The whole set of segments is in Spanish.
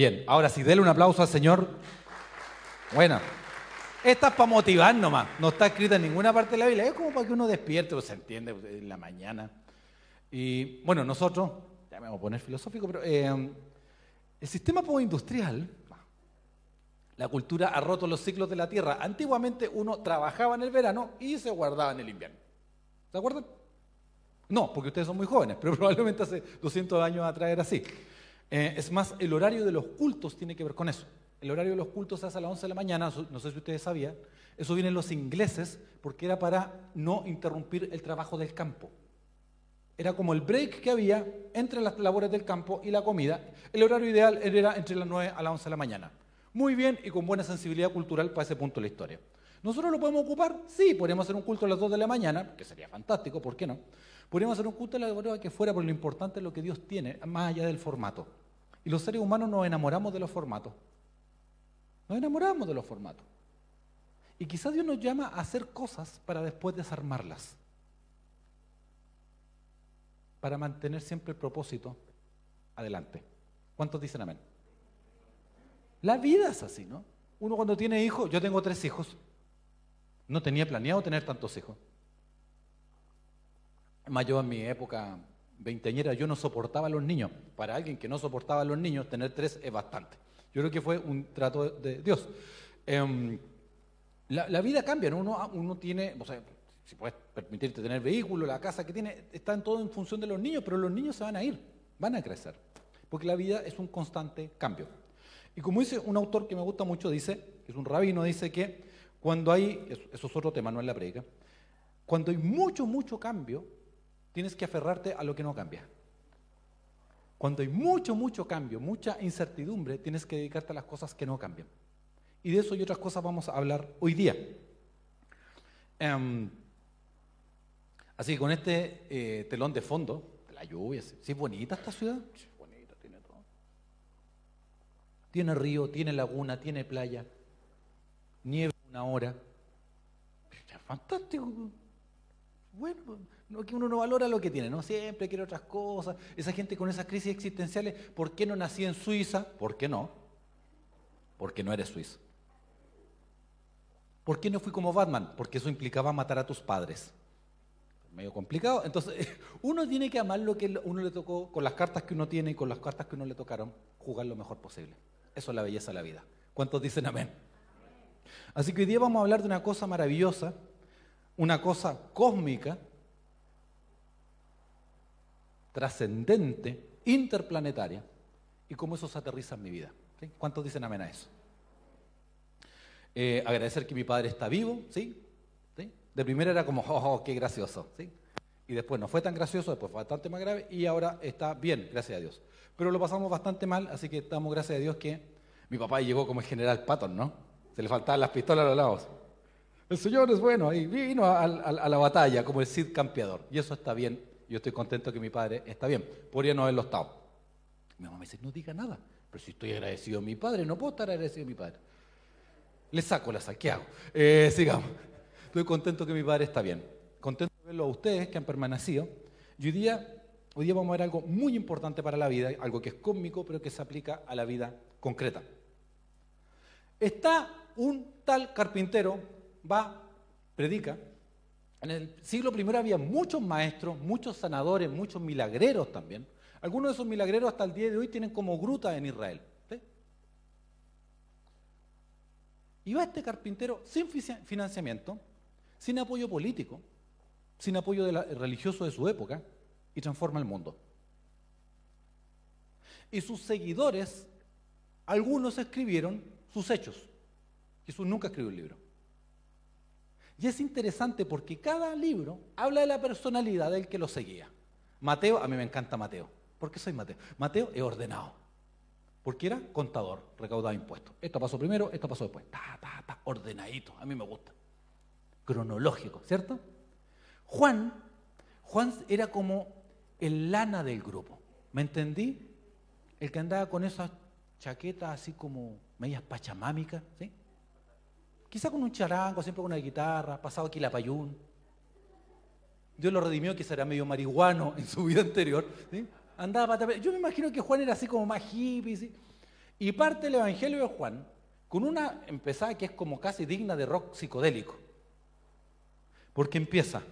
Bien, ahora sí, déle un aplauso al Señor. Bueno, esta es para motivar nomás, no está escrita en ninguna parte de la Biblia, es como para que uno despierte, o se entiende en la mañana. Y bueno, nosotros, ya me voy a poner filosófico, pero eh, el sistema postindustrial, la cultura ha roto los ciclos de la tierra. Antiguamente uno trabajaba en el verano y se guardaba en el invierno. ¿Se acuerdan? No, porque ustedes son muy jóvenes, pero probablemente hace 200 años atrás era así. Eh, es más, el horario de los cultos tiene que ver con eso. El horario de los cultos hace a las 11 de la mañana, no sé si ustedes sabían. Eso vienen los ingleses porque era para no interrumpir el trabajo del campo. Era como el break que había entre las labores del campo y la comida. El horario ideal era entre las 9 a las 11 de la mañana. Muy bien y con buena sensibilidad cultural para ese punto de la historia. ¿Nosotros lo podemos ocupar? Sí, podríamos hacer un culto a las 2 de la mañana, que sería fantástico, ¿por qué no? Podríamos hacer un culto a la hora que fuera, por lo importante es lo que Dios tiene, más allá del formato. Y los seres humanos nos enamoramos de los formatos. Nos enamoramos de los formatos. Y quizás Dios nos llama a hacer cosas para después desarmarlas para mantener siempre el propósito adelante. ¿Cuántos dicen amén? La vida es así, ¿no? Uno cuando tiene hijos, yo tengo tres hijos, no tenía planeado tener tantos hijos. Más yo en mi época veinteñera, yo no soportaba a los niños. Para alguien que no soportaba a los niños, tener tres es bastante. Yo creo que fue un trato de Dios. Em, la, vida cambia, ¿no? Uno, tiene, o sea, si puedes permitirte tener vehículo, la casa que tiene, están todo en función de los niños, pero los niños se van a ir, van a crecer, porque la vida es un constante cambio. Y como dice un autor que me gusta mucho, dice, es un rabino, dice que cuando hay, eso es otro tema, no es la predica, cuando hay mucho, mucho cambio, tienes que aferrarte a lo que no cambia. Cuando hay mucho, mucho cambio, mucha incertidumbre, tienes que dedicarte a las cosas que no cambian. Y de eso y otras cosas vamos a hablar hoy día. Em, Así que con este eh, telón de fondo, la lluvia, ¿sí es bonita esta ciudad? Sí, bonita, tiene todo. Tiene río, tiene laguna, tiene playa, nieve una hora. fantástico. Bueno, no, que uno no valora lo que tiene, ¿no? Siempre quiere otras cosas. Esa gente con esas crisis existenciales, ¿por qué no nací en Suiza? ¿Por qué no? Porque no eres suizo. ¿Por qué no fui como Batman? Porque eso implicaba matar a tus padres medio complicado. Entonces, uno tiene que amar lo que uno le tocó, con las cartas que uno tiene y con las cartas que uno le tocaron, jugar lo mejor posible. Eso es la belleza de la vida. ¿Cuántos dicen amén? Así que hoy día vamos a hablar de una cosa maravillosa, una cosa cósmica, trascendente, interplanetaria, y cómo eso se aterriza en mi vida. ¿Cuántos dicen amén a eso? Eh, agradecer que mi padre está vivo, ¿sí? De primera era como, oh, oh, qué gracioso, ¿sí? Y después no fue tan gracioso, después fue bastante más grave y ahora está bien, gracias a Dios. Pero lo pasamos bastante mal, así que estamos gracias a Dios que mi papá llegó como el general Patton, ¿no? Se le faltaban las pistolas a los lados. El Señor es bueno, y vino a, la batalla como el Cid campeador. Y eso está bien, yo estoy contento que mi padre está bien. Podría no haberlo estado. Mi mamá me dice, no diga nada, pero si estoy agradecido a mi padre, no puedo estar agradecido a mi padre. Le saco la saqueado. hago? Eh, sigamos. Estoy contento que mi padre está bien. Contento de verlo a ustedes que han permanecido. Y hoy día, hoy día vamos a ver algo muy importante para la vida, algo que es cósmico, pero que se aplica a la vida concreta. Está un tal carpintero, va, predica. En el siglo I había muchos maestros, muchos sanadores, muchos milagreros también. Algunos de esos milagreros hasta el día de hoy tienen como gruta en Israel. Y va este carpintero sin financiamiento, sin apoyo político, sin apoyo religioso de su época, y transforma el mundo. Y sus seguidores, algunos escribieron sus hechos. Jesús nunca escribió un libro. Y es interesante porque cada libro habla de la personalidad del que lo seguía. Mateo, a mí me encanta Mateo. ¿Por qué soy Mateo? Mateo es ordenado. Porque era contador, recaudaba impuestos. Esto pasó primero, esto pasó después. Ta, ta, ta, ordenadito. A mí me gusta cronológico, ¿cierto? Juan, Juan era como el lana del grupo, ¿me entendí? El que andaba con esas chaquetas así como medias pachamámicas, ¿sí? Quizá con un charango, siempre con una guitarra, pasado aquí la payún. Dios lo redimió, que era medio marihuano en su vida anterior. ¿sí? Andaba Yo me imagino que Juan era así como más hippie. Y parte el Evangelio de Juan con una empezada que es como casi digna de rock psicodélico. Porque empieza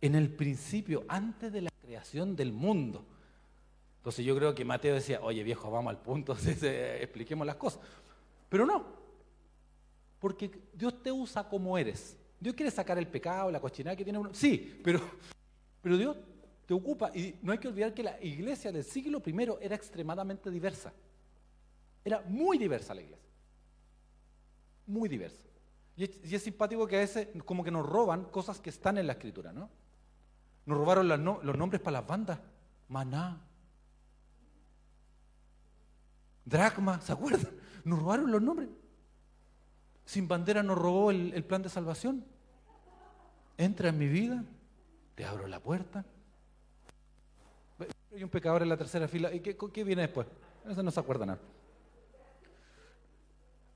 en el principio, antes de la creación del mundo. Entonces yo creo que Mateo decía, oye viejo, vamos al punto, expliquemos las cosas. Pero no, porque Dios te usa como eres. Dios quiere sacar el pecado, la cochinada que tiene uno. Sí, pero, pero Dios te ocupa. Y no hay que olvidar que la iglesia del siglo I era extremadamente diversa. Era muy diversa la iglesia. Muy diversa. Y es, simpático que a veces como que nos roban cosas que están en la escritura, ¿no? Nos robaron los nombres para las bandas. Maná. Dracma, ¿se acuerdan? Nos robaron los nombres. Sin bandera nos robó el, el plan de salvación. Entra en mi vida, te abro la puerta. Hay un pecador en la tercera fila. ¿Y qué, qué viene después? Eso no se acuerda nada.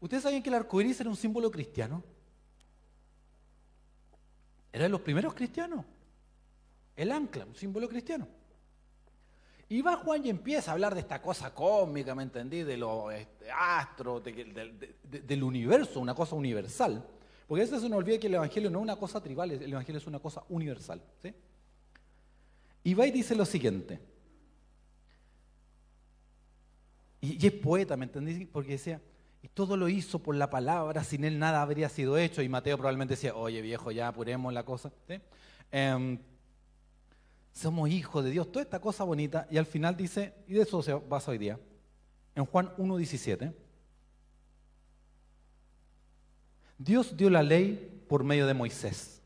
¿Ustedes saben que el arco iris era un símbolo cristiano? Era de los primeros cristianos. El ancla, un símbolo cristiano. Y va Juan y empieza a hablar de esta cosa cósmica, ¿me entendí? De los este, astros, del universo, una cosa universal. Porque a veces se nos olvida que el Evangelio no es una cosa tribal, el Evangelio es una cosa universal. Y va y dice lo siguiente. Y, es poeta, ¿me entendí? Porque decía, y todo lo hizo por la palabra, sin él nada habría sido hecho. Y Mateo probablemente decía, oye viejo, ya apuremos la cosa. Em, somos hijos de Dios, toda esta cosa bonita. Y al final dice, y de eso se basa hoy día, en Juan 1.17, Dios dio la ley por medio de Moisés.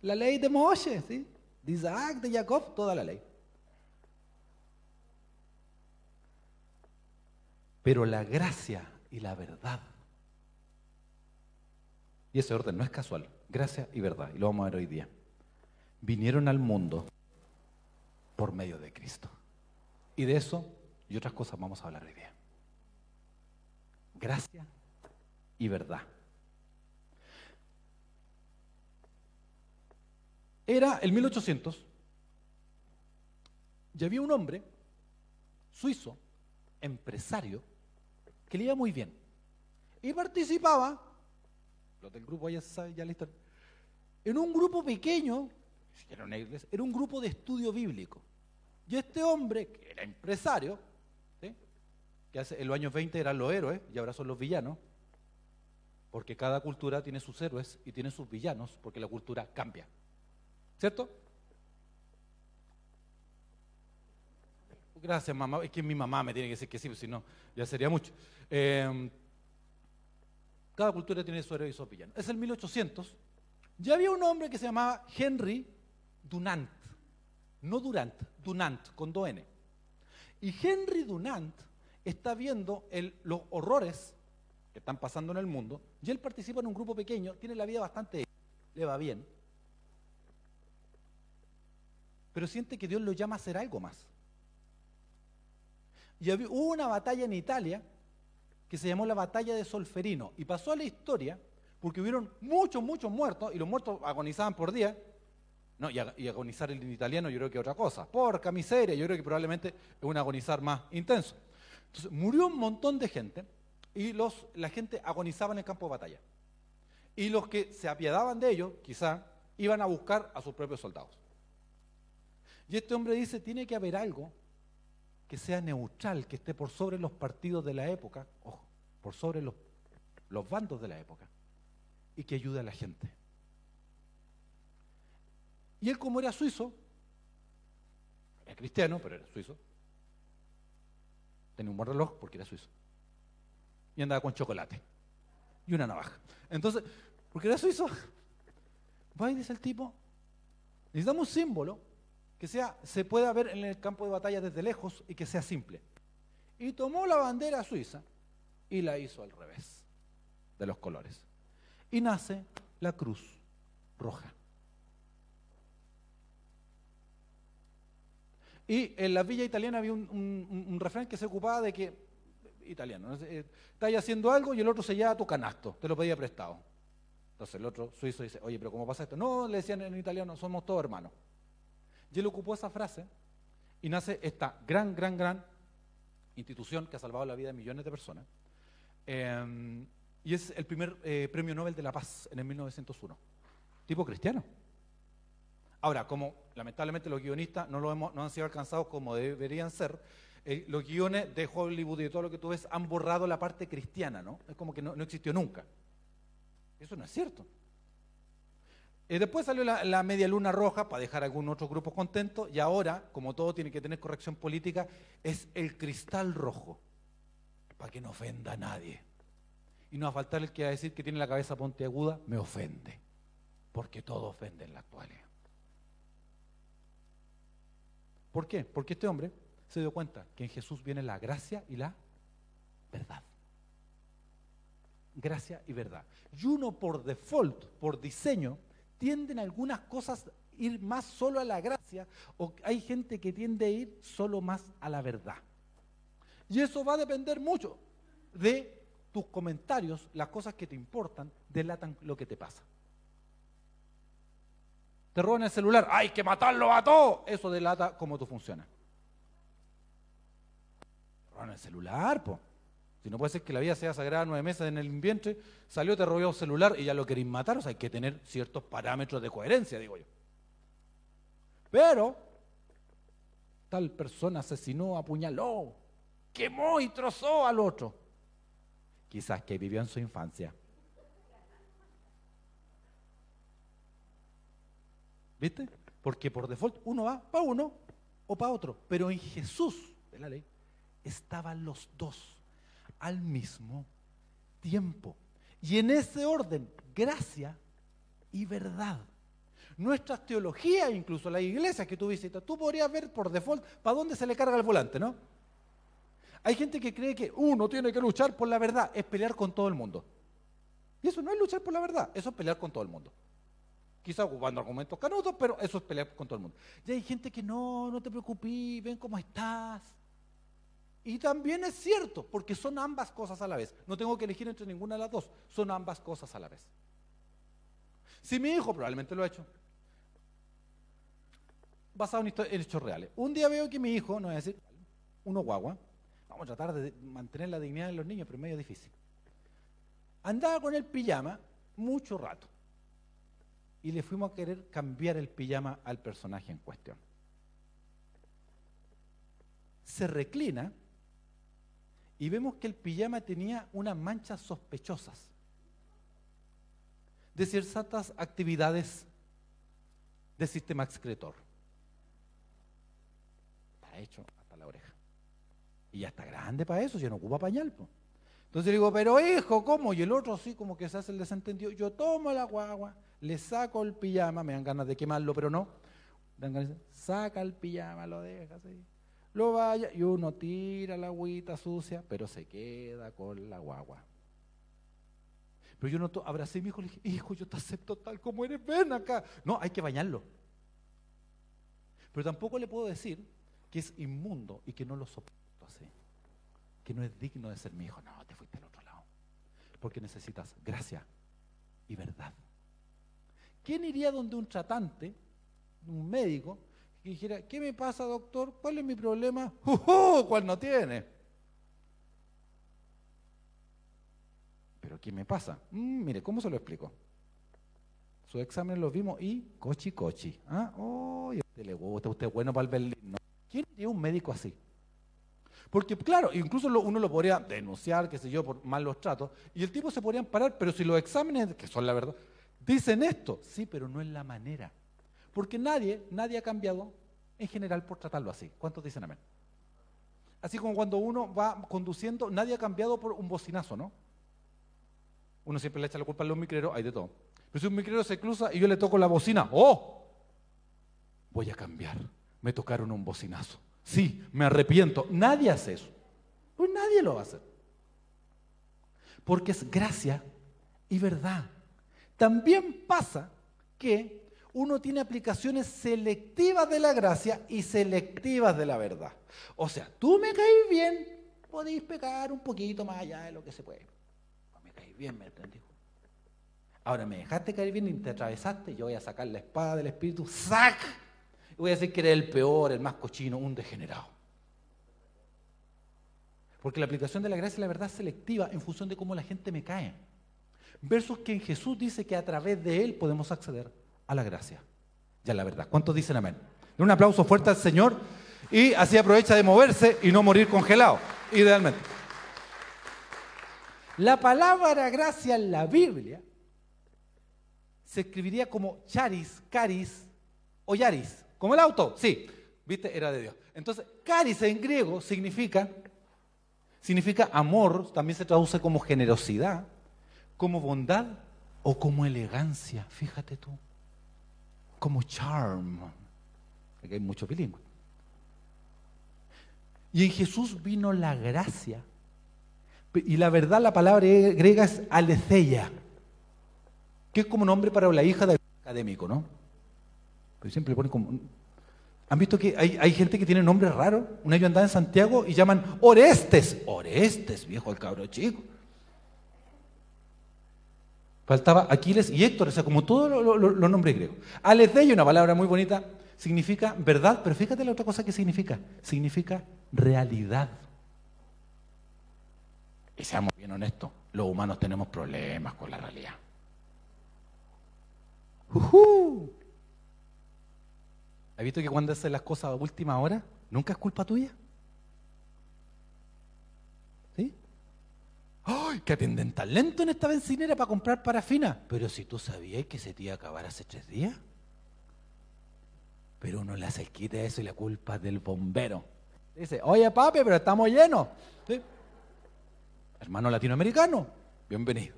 La ley de Moisés, ¿sí? de Isaac, de Jacob, toda la ley. Pero la gracia y la verdad. Y ese orden no es casual, gracia y verdad, y lo vamos a ver hoy día. Vinieron al mundo por medio de Cristo. Y de eso y otras cosas vamos a hablar hoy día. Gracia y verdad. Era el 1800 y había un hombre suizo, empresario, que le iba muy bien. Y participaba, los del grupo ya saben, ya la en un grupo pequeño, era una era un grupo de estudio bíblico. Y este hombre, que era empresario, que hace, en los años 20 eran los héroes y ahora son los villanos, porque cada cultura tiene sus héroes y tiene sus villanos, porque la cultura cambia. ¿Cierto? Gracias, mamá. Es que mi mamá me tiene que decir que sí, si no, ya sería mucho. Em, cada cultura tiene su héroe y su villano. Es el 1800. Ya había un hombre que se llamaba Henry Dunant. No Durant, Dunant, con dos N. Y Henry Dunant está viendo los horrores que están pasando en el mundo. Y él participa en un grupo pequeño, tiene la vida bastante. le va bien. Pero siente que Dios lo llama a hacer algo más. Y hubo una batalla en Italia que se llamó la batalla de Solferino y pasó a la historia porque hubieron muchos, muchos muertos y los muertos agonizaban por día. No, y, agonizar en italiano yo creo que otra cosa. Porca, miseria, yo creo que probablemente es un agonizar más intenso. Entonces murió un montón de gente y los, la gente agonizaba en el campo de batalla. Y los que se apiadaban de ellos, quizá, iban a buscar a sus propios soldados. Y este hombre dice, tiene que haber algo que sea neutral, que esté por sobre los partidos de la época, ojo, por sobre los, los bandos de la época, y que ayude a la gente. Y él como era suizo, era cristiano, pero era suizo, tenía un buen reloj porque era suizo, y andaba con chocolate y una navaja. Entonces, porque era suizo, va y dice el tipo, necesitamos un símbolo que sea, se pueda ver en el campo de batalla desde lejos y que sea simple. Y tomó la bandera suiza y la hizo al revés de los colores. Y nace la cruz roja. Y en la villa italiana había un, refrán que se ocupaba de que, italiano, eh, estáis haciendo algo y el otro se lleva tu canasto, te lo pedía prestado. Entonces el otro suizo dice, oye, pero ¿cómo pasa esto? No, le decían en italiano, somos todos hermanos. Y él ocupó esa frase y nace esta gran, gran, gran institución que ha salvado la vida de millones de personas. Eh, y es el primer eh, premio Nobel de la Paz en el 1901. Tipo cristiano. Ahora, como lamentablemente los guionistas no, lo hemos, no han sido alcanzados como deberían ser, eh, los guiones de Hollywood y de todo lo que tú ves han borrado la parte cristiana, ¿no? Es como que no, existió nunca. Eso no es cierto. Y después salió la, la, media luna roja para dejar a algún otro grupo contento y ahora, como todo tiene que tener corrección política, es el cristal rojo, para que no ofenda a nadie. Y no va a faltar el que va a decir que tiene la cabeza pontiaguda, me ofende, porque todo ofende en la actualidad. ¿Por qué? Porque este hombre se dio cuenta que en Jesús viene la gracia y la verdad. Gracia y verdad. Y uno por default, por diseño, tienden algunas cosas a ir más solo a la gracia o hay gente que tiende a ir solo más a la verdad. Y eso va a depender mucho de tus comentarios, las cosas que te importan, delatan lo que te pasa. Te roban el celular, hay que matarlo a todos. Eso delata cómo tú funcionas. Roban el celular, po. Si no puede ser que la vida sea sagrada nueve meses en el vientre, salió, te robó el celular y ya lo queréis matar, o sea, hay que tener ciertos parámetros de coherencia, digo yo. Pero, tal persona asesinó, apuñaló, quemó y trozó al otro. Quizás que vivió en su infancia. ¿Viste? Porque por default uno va para uno o para otro. Pero en Jesús de la ley estaban los dos al mismo tiempo. Y en ese orden, gracia y verdad. Nuestras teologías, incluso la iglesia que tú visitas, tú podrías ver por default para dónde se le carga el volante, ¿no? Hay gente que cree que uno tiene que luchar por la verdad, es pelear con todo el mundo. Y eso no es luchar por la verdad, eso es pelear con todo el mundo quizá ocupando argumentos canudos, pero eso es pelear con todo el mundo. Y hay gente que no, no te preocupes, ven cómo estás. Y también es cierto, porque son ambas cosas a la vez. No tengo que elegir entre ninguna de las dos, son ambas cosas a la vez. Si mi hijo probablemente lo ha hecho, basado en hechos reales. Un día veo que mi hijo, no voy a decir, uno guagua, vamos a tratar de mantener la dignidad de los niños, pero es medio difícil. Andaba con el pijama mucho rato y le fuimos a querer cambiar el pijama al personaje en cuestión. Se reclina y vemos que el pijama tenía unas manchas sospechosas de ciertas actividades del sistema excretor. Está hecho hasta la oreja. Y ya está grande para eso, ya no ocupa pañal. Entonces digo, pero hijo, ¿cómo? Y el otro así como que se hace el desentendido. Yo tomo la guagua, le saco el pijama, me dan ganas de quemarlo, pero no. Dan ganas de, saca el pijama, lo deja así. Lo vaya y uno tira la agüita sucia, pero se queda con la guagua. Pero yo no abracé a mi hijo y le dije, hijo, yo te acepto tal como eres, ven acá. No, hay que bañarlo. Pero tampoco le puedo decir que es inmundo y que no lo soporto así. Que no es digno de ser mi hijo. No, te fuiste al otro lado. Porque necesitas gracia y verdad. ¿Quién iría donde un tratante, un médico, que dijera, ¿qué me pasa, doctor? ¿Cuál es mi problema? ¡Uh, ¿Cuál no tiene? ¿Pero qué me pasa? Mm, mire, ¿cómo se lo explico? Su examen lo vimos y cochi cochi. ¿Ah? Oh, usted le gusta, usted es bueno para el Berlín. ¿Quién iría un médico así? Porque, claro, incluso uno lo podría denunciar, qué sé yo, por malos tratos, y el tipo se podría parar, pero si los exámenes, que son la verdad, Dicen esto, sí, pero no es la manera. Porque nadie, nadie ha cambiado en general por tratarlo así. ¿Cuántos dicen amén? Así como cuando uno va conduciendo, nadie ha cambiado por un bocinazo, ¿no? Uno siempre le echa la culpa a los micreros, hay de todo. Pero si un micrero se cruza y yo le toco la bocina, ¡oh! Voy a cambiar. Me tocaron un bocinazo. Sí, me arrepiento. Nadie hace eso. Pues nadie lo va a hacer. Porque es gracia y verdad. También pasa que uno tiene aplicaciones selectivas de la gracia y selectivas de la verdad. O sea, tú me caes bien, podéis pecar un poquito más allá de lo que se puede. me caes bien, me entendí. Ahora me dejaste caer bien y te atravesaste, yo voy a sacar la espada del espíritu, ¡sac! Voy a decir que eres el peor, el más cochino, un degenerado. Porque la aplicación de la gracia y la verdad es selectiva en función de cómo la gente me cae. Versus que en Jesús dice que a través de Él podemos acceder a la gracia y a la verdad. ¿Cuántos dicen amén? Un aplauso fuerte al Señor y así aprovecha de moverse y no morir congelado, idealmente. La palabra gracia en la Biblia se escribiría como charis, caris o yaris. ¿Como el auto? Sí, viste, era de Dios. Entonces, caris en griego significa, significa amor, también se traduce como generosidad, como bondad o como elegancia, fíjate tú, como charm. Aquí hay mucho bilingüe. Y en Jesús vino la gracia. Y la verdad, la palabra griega es aletheia, que es como nombre para la hija del académico, ¿no? Siempre le ponen como. ¿Han visto que hay, gente que tiene nombres raros? Una vez andaba en Santiago y llaman Orestes. Orestes, viejo, el cabro chico. Faltaba Aquiles y Héctor, o sea, como todos los nombres griegos. Aletheia, una palabra muy bonita, significa verdad, pero fíjate la otra cosa que significa. Significa realidad. Y seamos bien honestos, los humanos tenemos problemas con la realidad. ¿Has visto que cuando haces las cosas a última hora, nunca es culpa tuya? ¿Sí? ¡Ay! Que atienden tan lento en esta bencinera para comprar parafina. Pero si tú sabías que se te iba a acabar hace tres días. Pero uno le hace el quite eso y la culpa es del bombero. Dice, oye papi, pero estamos llenos. Hermano latinoamericano, bienvenido.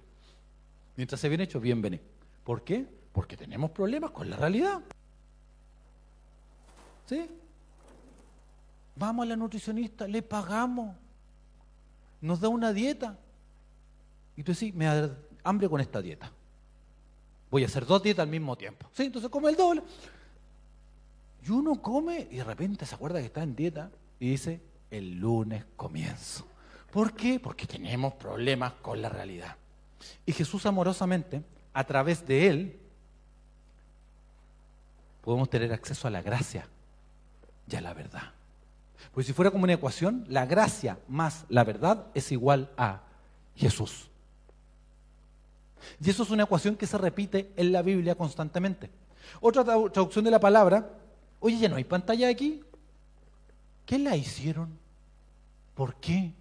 Mientras se viene hecho, bienvenido. ¿Por qué? Porque tenemos problemas con la realidad. ¿Sí? Vamos a la nutricionista, le pagamos, nos da una dieta. Y tú decís, me da hambre con esta dieta. Voy a hacer dos dietas al mismo tiempo. ¿Sí? Entonces come el doble. Y uno come y de repente se acuerda que está en dieta y dice, el lunes comienzo. ¿Por qué? Porque tenemos problemas con la realidad. Y Jesús amorosamente, a través de Él, podemos tener acceso a la gracia y a la verdad. Pues si fuera como una ecuación, la gracia más la verdad es igual a Jesús. Y eso es una ecuación que se repite en la Biblia constantemente. Otra traducción de la palabra Oye, ya no hay pantalla aquí. ¿Qué la hicieron? ¿Por qué?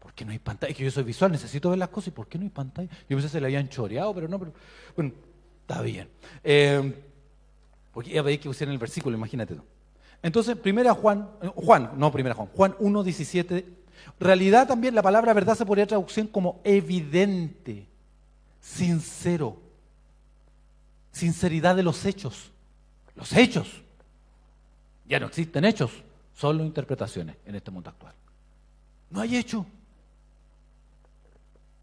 ¿Por qué no hay pantalla? Es que yo soy visual, necesito ver las cosas. ¿Y por qué no hay pantalla? Yo pensé que se le habían choreado, pero no. Pero, bueno, está bien. Eh, porque veis que en el versículo, imagínate tú. Entonces, primera Juan, Juan, no primera Juan, Juan 1, 17. Realidad también, la palabra verdad se podría traducir como evidente, sincero sinceridad de los hechos. Los hechos. Ya no existen hechos, solo interpretaciones en este mundo actual. No hay hecho.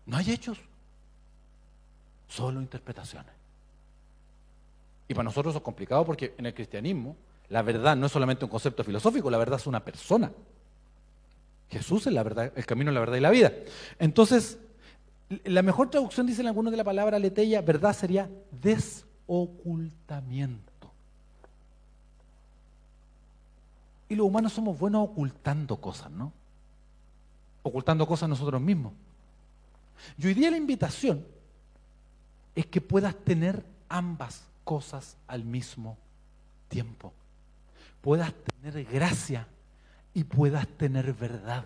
No hay hechos. Solo interpretaciones. Y para nosotros es complicado porque en el cristianismo la verdad no es solamente un concepto filosófico, la verdad es una persona. Jesús es la verdad, el camino, la verdad y la vida. Entonces, la mejor traducción, dicen algunos de la palabra leteya, verdad sería des ocultamiento. Y los humanos somos buenos ocultando cosas, ¿no? Ocultando cosas nosotros mismos. Y hoy día la invitación es que puedas tener ambas cosas al mismo tiempo. Puedas tener gracia y puedas tener verdad.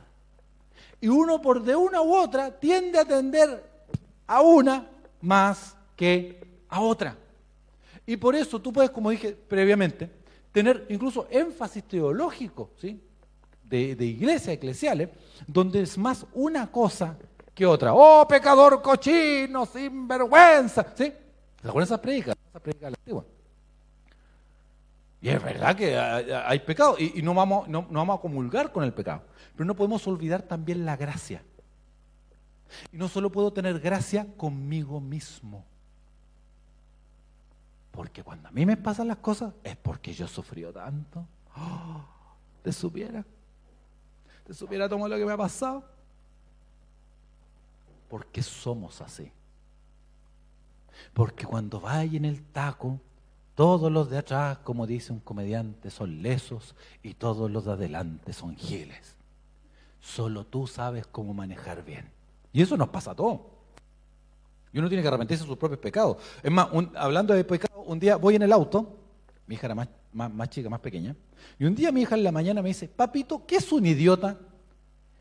Y uno por de una u otra tiende a tender a una más que a otra. Y por eso tú puedes, como dije previamente, tener incluso énfasis teológico, ¿sí? De, iglesia, eclesiales, donde es más una cosa que otra. ¡Oh, pecador cochino, sinvergüenza! ¿Sí? ¿Se esas predicas? Esas predicas antiguas. Y es verdad que hay, pecado y, no, vamos, no, no vamos a comulgar con el pecado. Pero no podemos olvidar también la gracia. Y no solo puedo tener gracia conmigo mismo. Porque cuando a mí me pasan las cosas es porque yo sufrido tanto. Oh, ¿Te supiera? ¿Te supiera todo lo que me ha pasado? Porque somos así. Porque cuando vaya en el taco, todos los de atrás, como dice un comediante, son lesos y todos los de adelante son giles. Solo tú sabes cómo manejar bien. Y eso nos pasa a todos. Y uno tiene que arrepentirse de sus propios pecados. Es más, hablando de pecado, un día voy en el auto, mi hija era más, más, chica, más pequeña, y un día mi hija en la mañana me dice, papito, ¿qué es un idiota?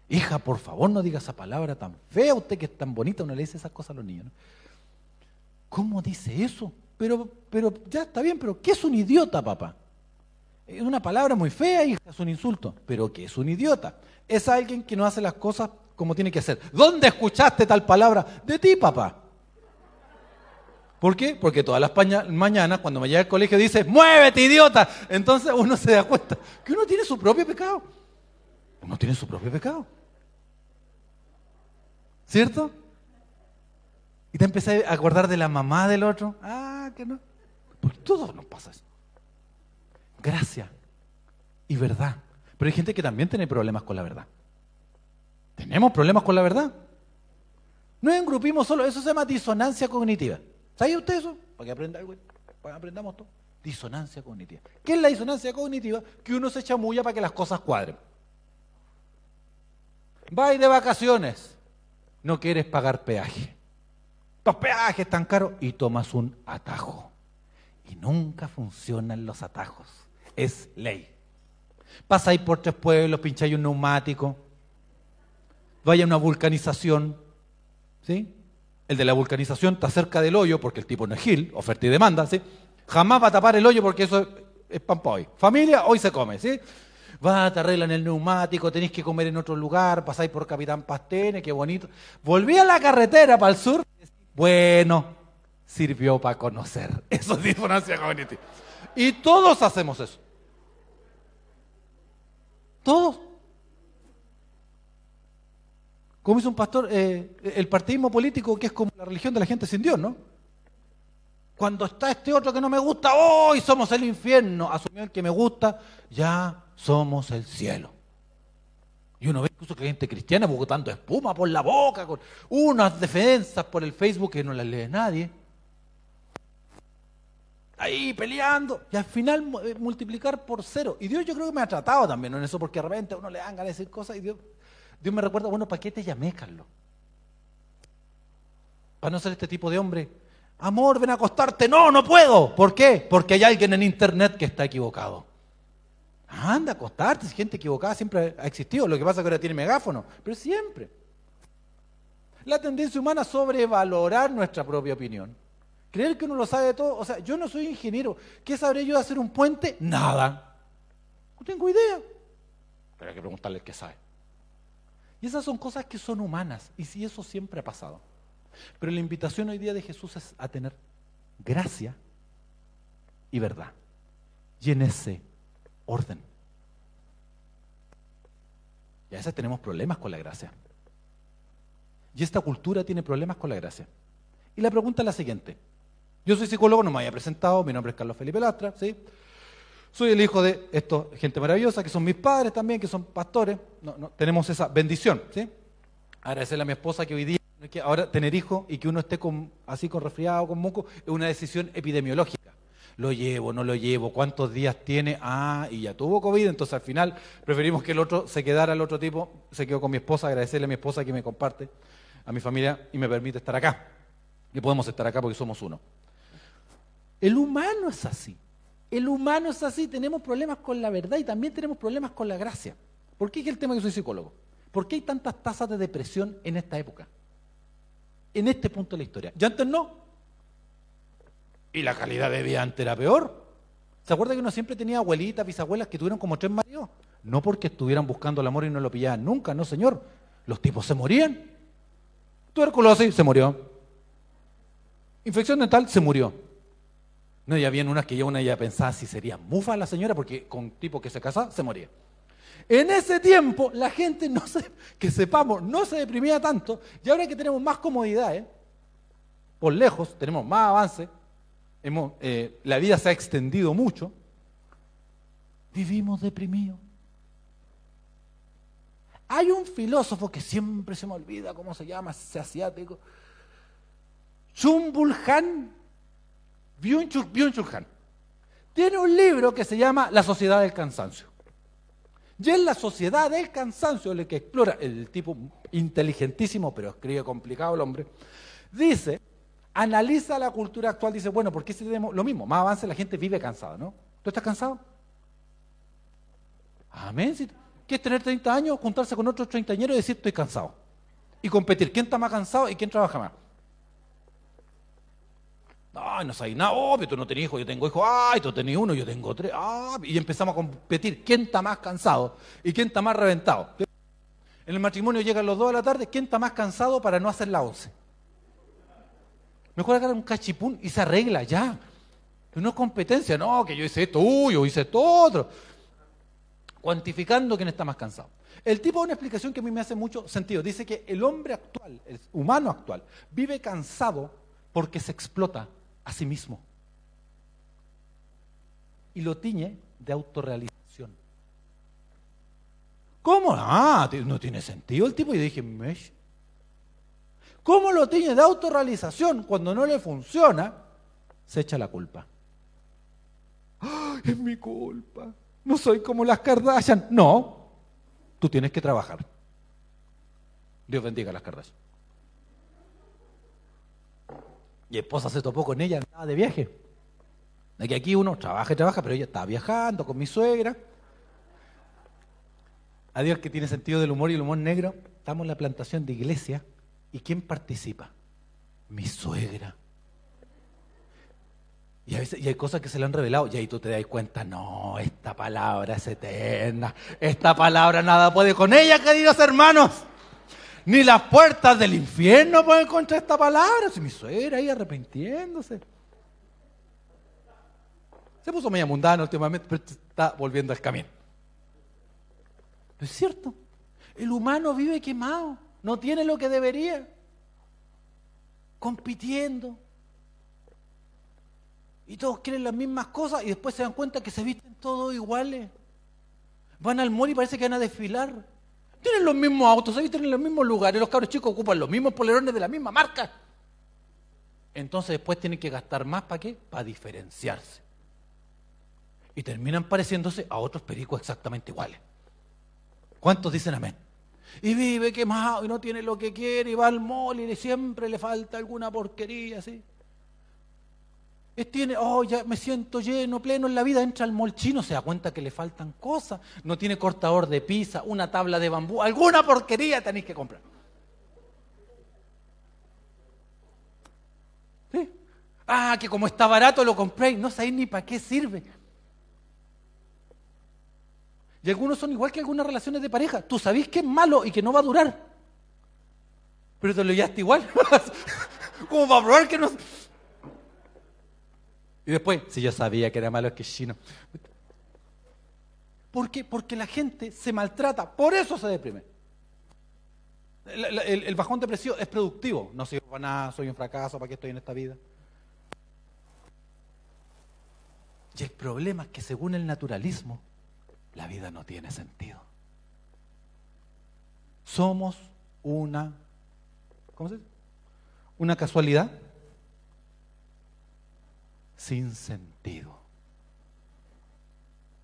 Hija, por favor, no diga esa palabra tan fea, usted que es tan bonita, uno le dice esas cosas a los niños. ¿Cómo dice eso? Pero, pero ya está bien, pero ¿qué es un idiota, papá? Es una palabra muy fea, hija, es un insulto. Pero ¿qué es un idiota? Es alguien que no hace las cosas como tiene que hacer. ¿Dónde escuchaste tal palabra? De ti, papá. ¿Por qué? Porque todas las mañanas, cuando me llega al colegio, dice, muévete, idiota. Entonces uno se da cuenta que uno tiene su propio pecado. Uno tiene su propio pecado. ¿Cierto? Y te empecé a acordar de la mamá del otro. Ah, que no. Porque todo nos pasa eso. Gracia y verdad. Pero hay gente que también tiene problemas con la verdad. Tenemos problemas con la verdad. No grupismo solo, eso se llama disonancia cognitiva. ¿Sabe usted eso? Para que aprenda algo, para que aprendamos todo. Disonancia cognitiva. ¿Qué es la disonancia cognitiva? Que uno se echa mulla para que las cosas cuadren. Va de vacaciones, no quieres pagar peaje. Los peajes tan caros y tomas un atajo. Y nunca funcionan los atajos. Es ley. Pasáis por tres pueblos, pincháis un neumático, vaya a una vulcanización, ¿sí? el de la vulcanización está cerca del hoyo porque el tipo no es gil, oferta y demanda, ¿sí? Jamás va a tapar el hoyo porque eso es pan hoy. Familia, hoy se come, ¿sí? Va, te arreglan el neumático, tenéis que comer en otro lugar, pasáis por Capitán Pastene, qué bonito. Volví a la carretera para el sur, bueno, sirvió para conocer. Eso es cognitiva. Y todos hacemos eso. Todos. Como dice un pastor, eh, el partidismo político que es como la religión de la gente sin Dios, ¿no? Cuando está este otro que no me gusta, hoy somos el infierno. Asumió el que me gusta, ya somos el cielo. Y uno ve incluso que hay gente cristiana botando espuma por la boca, con unas defensas por el Facebook que no las lee nadie. Ahí peleando. Y al final eh, multiplicar por cero. Y Dios yo creo que me ha tratado también en eso, porque de repente uno le dan ganas de decir cosas y Dios Dios me recuerda, bueno, ¿para qué te llamé, Carlos? Para no ser este tipo de hombre. Amor, ven a acostarte. No, no puedo. ¿Por qué? Porque hay alguien en internet que está equivocado. Anda acostarte, gente equivocada siempre ha existido. Lo que pasa es que ahora tiene megáfono, pero siempre. La tendencia humana a sobrevalorar nuestra propia opinión. Creer que uno lo sabe de todo. O sea, yo no soy ingeniero. ¿Qué sabré yo de hacer un puente? Nada. No tengo idea. Pero hay que preguntarle al que sabe. Y esas son cosas que son humanas, y si eso siempre ha pasado. Pero la invitación hoy día de Jesús es a tener gracia y verdad. Y orden. Y a veces tenemos problemas con la gracia. Y esta cultura tiene problemas con la gracia. Y la pregunta es la siguiente. Yo soy psicólogo, no me había presentado, mi nombre es Carlos Felipe Lastra, ¿sí? Soy el hijo de esta gente maravillosa, que son mis padres también, que son pastores. No, tenemos esa bendición, ¿sí? Agradecerle a mi esposa que hoy día, que ahora tener hijos y que uno esté con, así con resfriado, con moco, es una decisión epidemiológica. Lo llevo, no lo llevo, cuántos días tiene, ah, y ya tuvo COVID, entonces al final preferimos que el otro se quedara, el otro tipo se quedó con mi esposa, agradecerle a mi esposa que me comparte, a mi familia y me permite estar acá. Y podemos estar acá porque somos uno. El humano es así. El humano es así, tenemos problemas con la verdad y también tenemos problemas con la gracia. ¿Por qué es el tema que soy psicólogo? ¿Por qué hay tantas tasas de depresión en esta época? En este punto de la historia. Ya antes no. Y la calidad de vida antes era peor. ¿Se acuerda que uno siempre tenía abuelitas, bisabuelas que tuvieron como tres maridos? No porque estuvieran buscando el amor y no lo pillaban nunca, no señor. Los tipos se morían. Tuberculosis, se murió. Infección dental, se murió. No, ya habían unas que ya una ya pensaba si sería mufa la señora, porque con tipo que se casa se moría. En ese tiempo la gente, no se, que sepamos, no se deprimía tanto, y ahora que tenemos más comodidades, por lejos, tenemos más avance, eh, la vida se ha extendido mucho, vivimos deprimidos. Hay un filósofo que siempre se me olvida cómo se llama, ese asiático, Chumbulhan byung tiene un libro que se llama La Sociedad del Cansancio. Y es la Sociedad del Cansancio el que explora, el tipo inteligentísimo, pero escribe complicado el hombre, dice, analiza la cultura actual, dice, bueno, ¿por qué si tenemos lo mismo? Más avance la gente vive cansada, ¿no? ¿Tú estás cansado? Amén. ¿Qué es tener 30 años, juntarse con otros treintañeros y decir estoy cansado? Y competir. ¿Quién está más cansado y quién trabaja más? Ay, no sabes nada, obvio, tú no tenés hijos, yo tengo hijos, ay, tú tenés uno, yo tengo tres, ah, y empezamos a competir, ¿quién está más cansado y quién está más reventado? En el matrimonio llegan los dos a la tarde, ¿quién está más cansado para no hacer la once? Mejor agarrar un cachipún y se arregla ya. no competencia, no, que yo hice esto, yo hice esto otro. Cuantificando quién está más cansado. El tipo de una explicación que a mí me hace mucho sentido. Dice que el hombre actual, el humano actual, vive cansado porque se explota a sí mismo. Y lo tiñe de autorrealización. ¿Cómo? Ah, no tiene sentido el tipo. Y dije, Mesh. ¿Cómo lo tiñe de autorrealización? Cuando no le funciona, se echa la culpa. es mi culpa. No soy como las Kardashian. No, tú tienes que trabajar. Dios bendiga a las Kardashian. Mi esposa se topó con ella, andaba de viaje. De que aquí uno trabaja y trabaja, pero ella estaba viajando con mi suegra. A Dios que tiene sentido del humor y el humor negro. Estamos en la plantación de iglesia. ¿Y quién participa? Mi suegra. Y, a veces, y hay cosas que se le han revelado y ahí tú te das cuenta, no, esta palabra es eterna, esta palabra nada puede con ella, queridos hermanos. Ni las puertas del infierno pueden contra esta palabra. Si mi suegra ahí arrepintiéndose. Se puso media mundana últimamente, pero está volviendo al camino. es cierto. El humano vive quemado. No tiene lo que debería. Compitiendo. Y todos quieren las mismas cosas y después se dan cuenta que se visten todos iguales. Van al mall y parece que van a desfilar. Tienen los mismos autos, se visten en los mismos lugares, los cabros chicos ocupan los mismos polerones de la misma marca. Entonces después tienen que gastar más para qué? Para diferenciarse. Y terminan pareciéndose a otros pericos exactamente iguales. ¿Cuántos dicen amén? Y vive quemado y no tiene lo que quiere y va al mall y siempre le falta alguna porquería, ¿sí? tiene, oh, ya me siento lleno, pleno en la vida, entra al molchino, se da cuenta que le faltan cosas, no tiene cortador de pizza, una tabla de bambú, alguna porquería tenéis que comprar. ¿Sí? Ah, que como está barato lo compréis, no sabéis ni para qué sirve. Y algunos son igual que algunas relaciones de pareja. Tú sabéis que es malo y que no va a durar. Pero te lo llevaste igual. ¿Cómo va a probar que no? Y después, si yo sabía que era malo, es que chino. ¿Por qué? Porque la gente se maltrata, por eso se deprime. El, bajón depresivo es productivo. No soy para nada, soy un fracaso, ¿para qué estoy en esta vida? Y el problema es que según el naturalismo, la vida no tiene sentido. Somos una, ¿cómo se dice? Una casualidad sin sentido.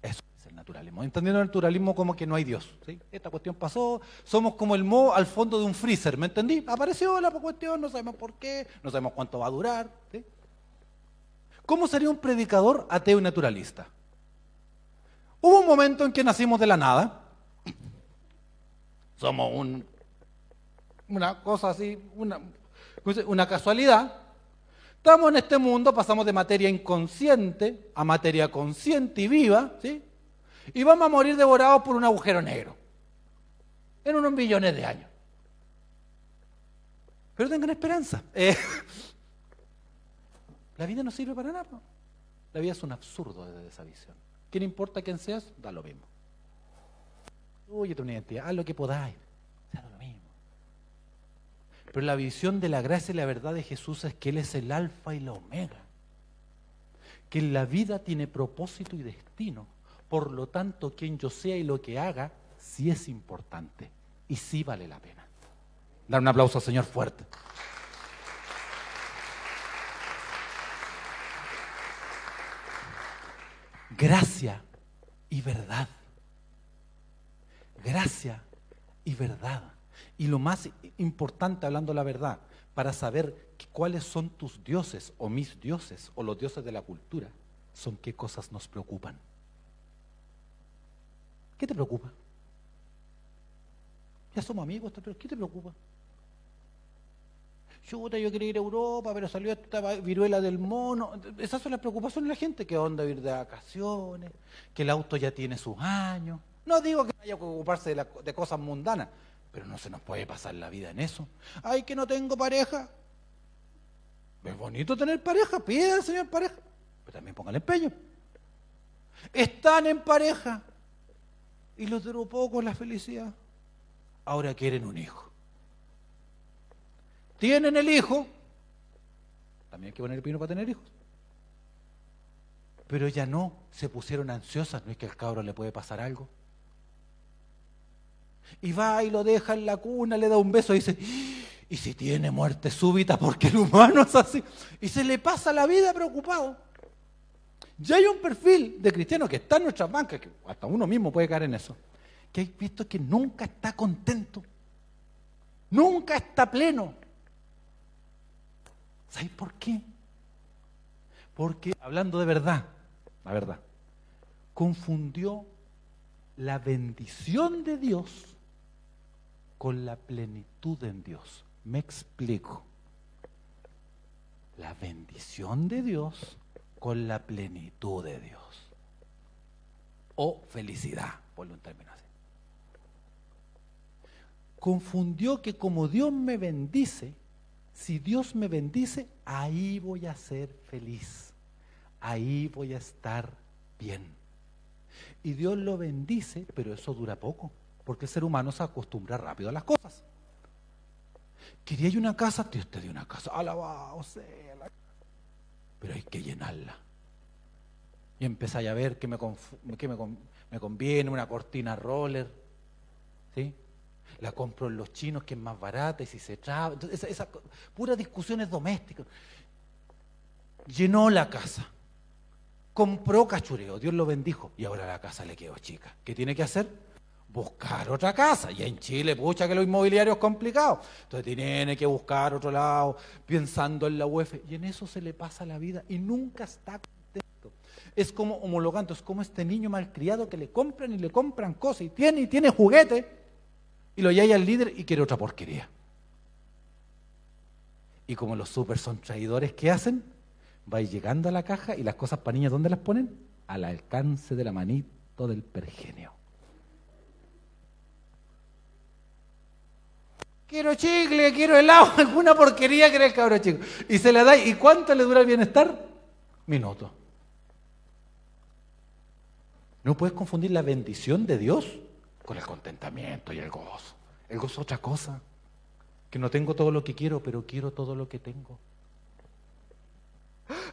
Eso es el naturalismo. Entendiendo el naturalismo como que no hay Dios. Esta cuestión pasó, somos como el mo al fondo de un freezer, ¿me entendí? Apareció la cuestión, no sabemos por qué, no sabemos cuánto va a durar. ¿Cómo sería un predicador ateo y naturalista? Hubo un momento en que nacimos de la nada. Somos un, una cosa así, una, una casualidad. Estamos en este mundo, pasamos de materia inconsciente a materia consciente y viva, ¿sí? Y vamos a morir devorados por un agujero negro. En unos millones de años. Pero tengan esperanza. Eh, la vida no sirve para nada. La vida es un absurdo desde esa visión. ¿Qué importa quién seas? Da lo mismo. Oye, tu identidad, haz lo que podáis. Da lo mismo. Pero la visión de la gracia y la verdad de Jesús es que Él es el alfa y la omega. Que la vida tiene propósito y destino. Por lo tanto, quien yo sea y lo que haga, sí es importante y sí vale la pena. Dar un aplauso al Señor fuerte. Gracia y verdad. Gracia y verdad. Y lo más importante, hablando la verdad, para saber cuáles son tus dioses o mis dioses o los dioses de la cultura, son qué cosas nos preocupan. ¿Qué te preocupa? Ya somos amigos, pero ¿qué te preocupa? Chuta, yo quería ir a Europa, pero salió esta viruela del mono. Esas son las preocupaciones de la gente, que onda ir de vacaciones, que el auto ya tiene sus años. No digo que haya que ocuparse de, cosas mundanas, pero no se nos puede pasar la vida en eso. Ay, que no tengo pareja. Es bonito tener pareja, pide al Señor pareja, pero también pongan empeño. Están en pareja y los duró poco la felicidad. Ahora quieren un hijo. Tienen el hijo, también hay que poner el pino para tener hijos. Pero ya no, se pusieron ansiosas, no es que al cabro le puede pasar algo. Y va y lo deja en la cuna, le da un beso y dice, ¿y si tiene muerte súbita? Porque el humano es así. Y se le pasa la vida preocupado. Ya hay un perfil de cristiano que está en nuestras bancas, que hasta uno mismo puede caer en eso, que hay visto que nunca está contento, nunca está pleno. ¿Sabes por qué? Porque, hablando de verdad, la verdad, confundió la bendición de Dios con la plenitud en Dios. Me explico. La bendición de Dios con la plenitud de Dios. O felicidad, por un término así. Confundió que como Dios me bendice, si Dios me bendice, ahí voy a ser feliz. Ahí voy a estar bien. Y Dios lo bendice, pero eso dura poco porque el ser humano se acostumbra rápido a las cosas. Quería una casa, Dios te dio una casa, alabado sea. Pero hay que llenarla. Y empezáis a ver que, me, me, conviene una cortina roller. ¿Sí? La compro en los chinos que es más barata y si se traba. Esa, puras discusiones domésticas. Llenó la casa. Compró cachureo. Dios lo bendijo. Y ahora la casa le quedó chica. ¿Qué tiene que hacer? buscar otra casa. Y en Chile, pucha que lo inmobiliario es complicado. Entonces tiene que buscar otro lado, pensando en la UEF. Y en eso se le pasa la vida y nunca está contento. Es como homologando, es como este niño malcriado que le compran y le compran cosas y tiene y tiene juguete y lo lleva al líder y quiere otra porquería. Y como los super son traidores, ¿qué hacen? Va llegando a la caja y las cosas para niñas, ¿dónde las ponen? Al alcance de la manito del pergenio. Quiero chicle, quiero helado, alguna porquería que el cabro chico. Y se le da, ¿y cuánto le dura el bienestar? Minuto. No puedes confundir la bendición de Dios con el contentamiento y el gozo. El gozo es otra cosa. Que no tengo todo lo que quiero, pero quiero todo lo que tengo.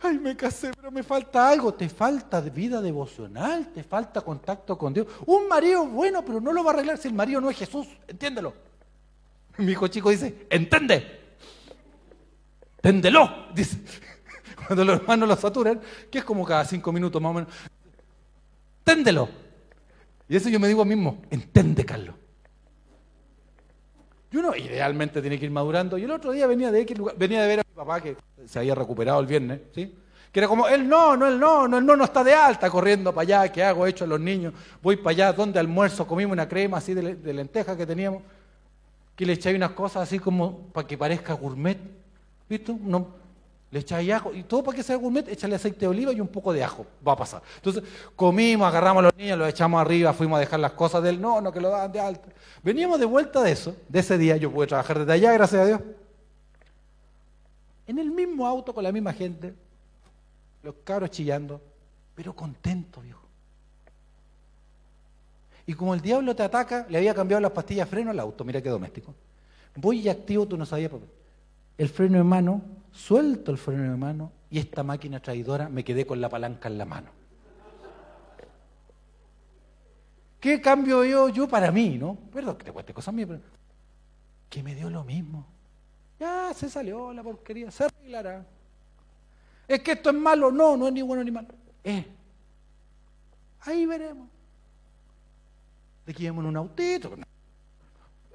Ay, me casé, pero me falta algo. Te falta vida devocional, te falta contacto con Dios. Un marido bueno, pero no lo va a arreglar si el marido no es Jesús. Entiéndelo. Mi hijo chico dice, entende. Téndelo, dice. Cuando los hermanos lo saturan, que es como cada cinco minutos más o menos. Téndelo. Y eso yo me digo mismo, entende, Carlos. Y uno idealmente tiene que ir madurando. Y el otro día venía de venía de ver a mi papá que se había recuperado el viernes, ¿sí? Que era como, él no, no, él no, no, él no, no está de alta, corriendo para allá, ¿qué hago? He hecho a los niños, voy para allá, donde almuerzo, comimos una crema así de, de lenteja que teníamos que le echáis unas cosas así como para que parezca gourmet, ¿viste? No, le echáis ajo, y todo para que sea gourmet, échale aceite de oliva y un poco de ajo, va a pasar. Entonces, comimos, agarramos a los niños, los echamos arriba, fuimos a dejar las cosas del no, no, que lo daban de alta. Veníamos de vuelta de eso, de ese día, yo pude trabajar desde allá, gracias a Dios. En el mismo auto con la misma gente, los cabros chillando, pero contento, viejo. Y como el diablo te ataca, le había cambiado las pastillas freno al auto, mira qué doméstico. Voy y activo, tú no sabías qué. El freno de mano, suelto el freno de mano y esta máquina traidora me quedé con la palanca en la mano. ¿Qué cambio yo, yo para mí, no? Perdón que te cueste cosas mías, pero que me dio lo mismo. Ya se salió la porquería, se arreglará. Es que esto es malo, no, no es ni bueno ni malo. Eh, Ahí veremos. De íbamos en un autito,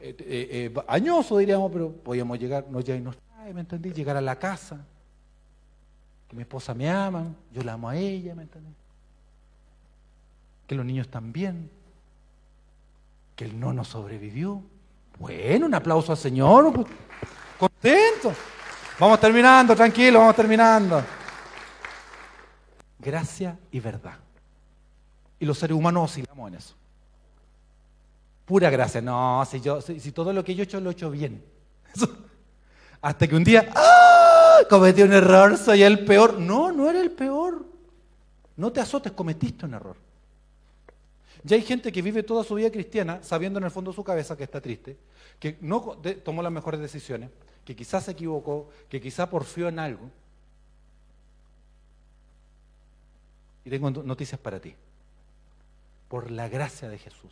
eh, eh, eh, añoso diríamos, pero podíamos llegar, no ya y ¿me entendí? Llegar a la casa, que mi esposa me ama, yo la amo a ella, ¿me entendí? Que los niños también, que el no nos sobrevivió. Bueno, un aplauso al Señor, contento. Vamos terminando, tranquilo, vamos terminando. Gracia y verdad. Y los seres humanos oscilamos en eso. Pura gracia. No, si, yo, si, todo lo que yo he hecho lo he hecho bien. Hasta que un día, ¡ah! Cometí un error, soy el peor. No, no era el peor. No te azotes, cometiste un error. Ya hay gente que vive toda su vida cristiana sabiendo en el fondo de su cabeza que está triste, que no tomó las mejores decisiones, que quizás se equivocó, que quizás porfió en algo. Y tengo noticias para ti. Por la gracia de Jesús,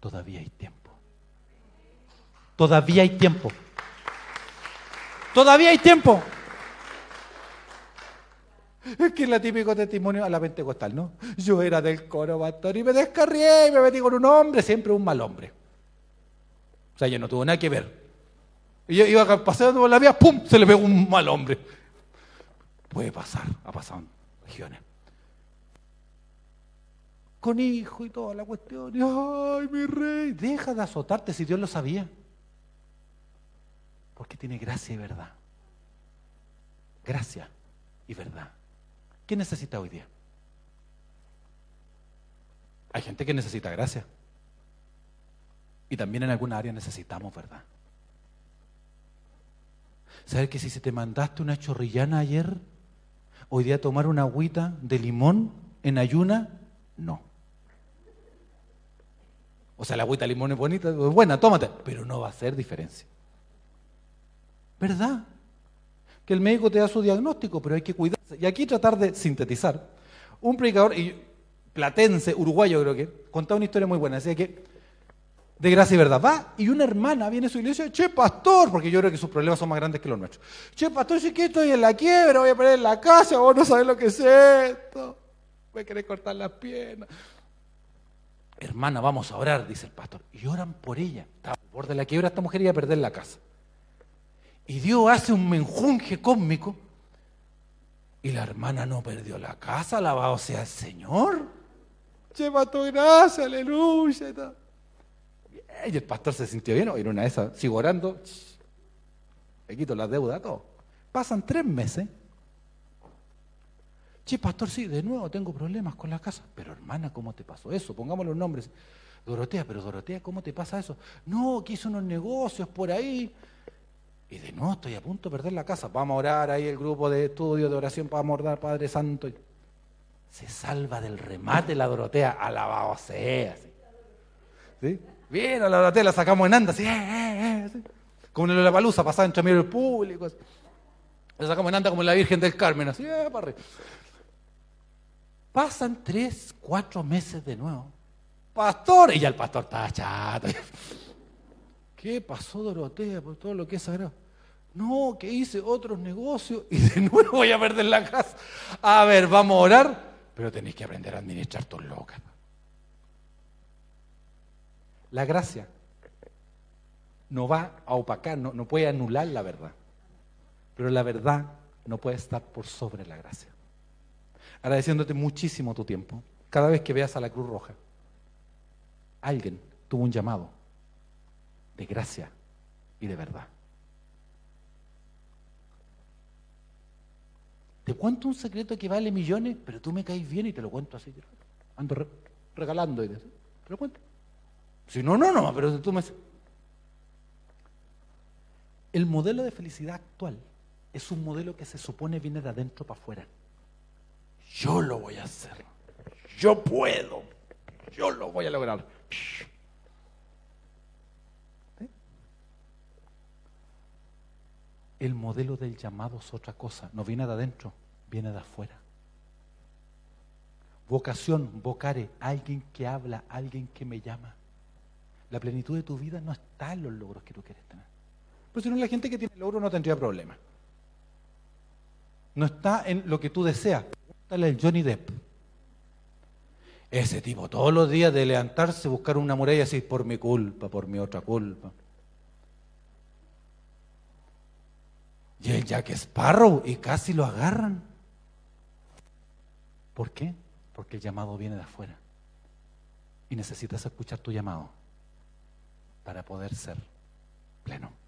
todavía hay tiempo. Todavía hay tiempo. Todavía hay tiempo. Es que es el típico testimonio a la pentecostal, ¿no? Yo era del coro, pastor, y me descarrié y me metí con un hombre, siempre un mal hombre. O sea, ya no tuvo nada que ver. Y yo iba pasando por la vía, ¡pum! Se le pegó un mal hombre. Puede pasar, ha pasado en regiones. Con hijo y toda la cuestión. ¡Ay, mi rey! Deja de azotarte si Dios lo sabía. Porque tiene gracia y verdad. Gracia y verdad. ¿Qué necesita hoy día? Hay gente que necesita gracia. Y también en alguna área necesitamos verdad. ¿Sabes que si se te mandaste una chorrillana ayer, hoy día tomar una agüita de limón en ayuna? No. O sea, la agüita de limón es bonita, es buena, tómate, pero no va a hacer diferencia. ¿Verdad? Que el médico te da su diagnóstico, pero hay que cuidarse. Y aquí tratar de sintetizar. Un predicador platense, uruguayo creo que, contaba una historia muy buena. Decía que, de gracia y verdad, va y una hermana viene a su iglesia, che, pastor, porque yo creo que sus problemas son más grandes que los nuestros. Che, pastor, si que estoy en la quiebra, voy a perder la casa, vos no sabés lo que es esto. A querer cortar las piernas. Hermana, vamos a orar, dice el pastor. Y oran por ella. Estaba al borde de la quiebra, esta mujer iba a perder la casa. Y Dios hace un menjunje cósmico y la hermana no perdió la casa, alabado sea el Señor. Lleva tu gracia, aleluya. Y el pastor se sintió bien, en una de esas, sigo orando, le quito la deuda, todo. Pasan tres meses. Che, pastor, sí, de nuevo tengo problemas con la casa. Pero hermana, ¿cómo te pasó eso? Pongamos los nombres. Dorotea, pero Dorotea, ¿cómo te pasa eso? No, que hizo unos negocios por ahí. Y de no, estoy a punto de perder la casa. Vamos a orar ahí el grupo de estudio de oración para mordar Padre Santo. Se salva del remate la Dorotea, alabado sea. ¿Sí? Bien, a la Dorotea la sacamos en anda, así, eh, eh, eh como en la palusa, pasaba entre medios públicos. La sacamos en anda como en la Virgen del Carmen, así, eh, para arriba. Pasan tres, cuatro meses de nuevo. Pastor, y ya el pastor está chato. ¿Qué pasó Dorotea por todo lo que es sagrado? No, que hice otros negocios y de nuevo voy a perder la casa. A ver, vamos a orar, pero tenéis que aprender a administrar tus locas. La gracia no va a opacar, no, no puede anular la verdad. Pero la verdad no puede estar por sobre la gracia. Agradeciéndote muchísimo tu tiempo. Cada vez que veas a la Cruz Roja, alguien tuvo un llamado de gracia y de verdad. Te cuento un secreto que vale millones, pero tú me caes bien y te lo cuento así. Ando regalando y te, lo cuento. Si no, no, no, pero tú me... El modelo de felicidad actual es un modelo que se supone viene de adentro para afuera. Yo lo voy a hacer. Yo puedo. Yo lo voy a lograr. El modelo del llamado es otra cosa, no viene de adentro, viene de afuera. Vocación, vocare, alguien que habla, alguien que me llama. La plenitud de tu vida no está en los logros que tú quieres tener. Pero si no, la gente que tiene logros no tendría problema. No está en lo que tú deseas. Pregúntale al Johnny Depp. Ese tipo todos los días de levantarse, buscar una muralla y decir, por mi culpa, por mi otra culpa. Y el Jack Sparrow, y casi lo agarran. ¿Por qué? Porque el llamado viene de afuera. Y necesitas escuchar tu llamado para poder ser pleno.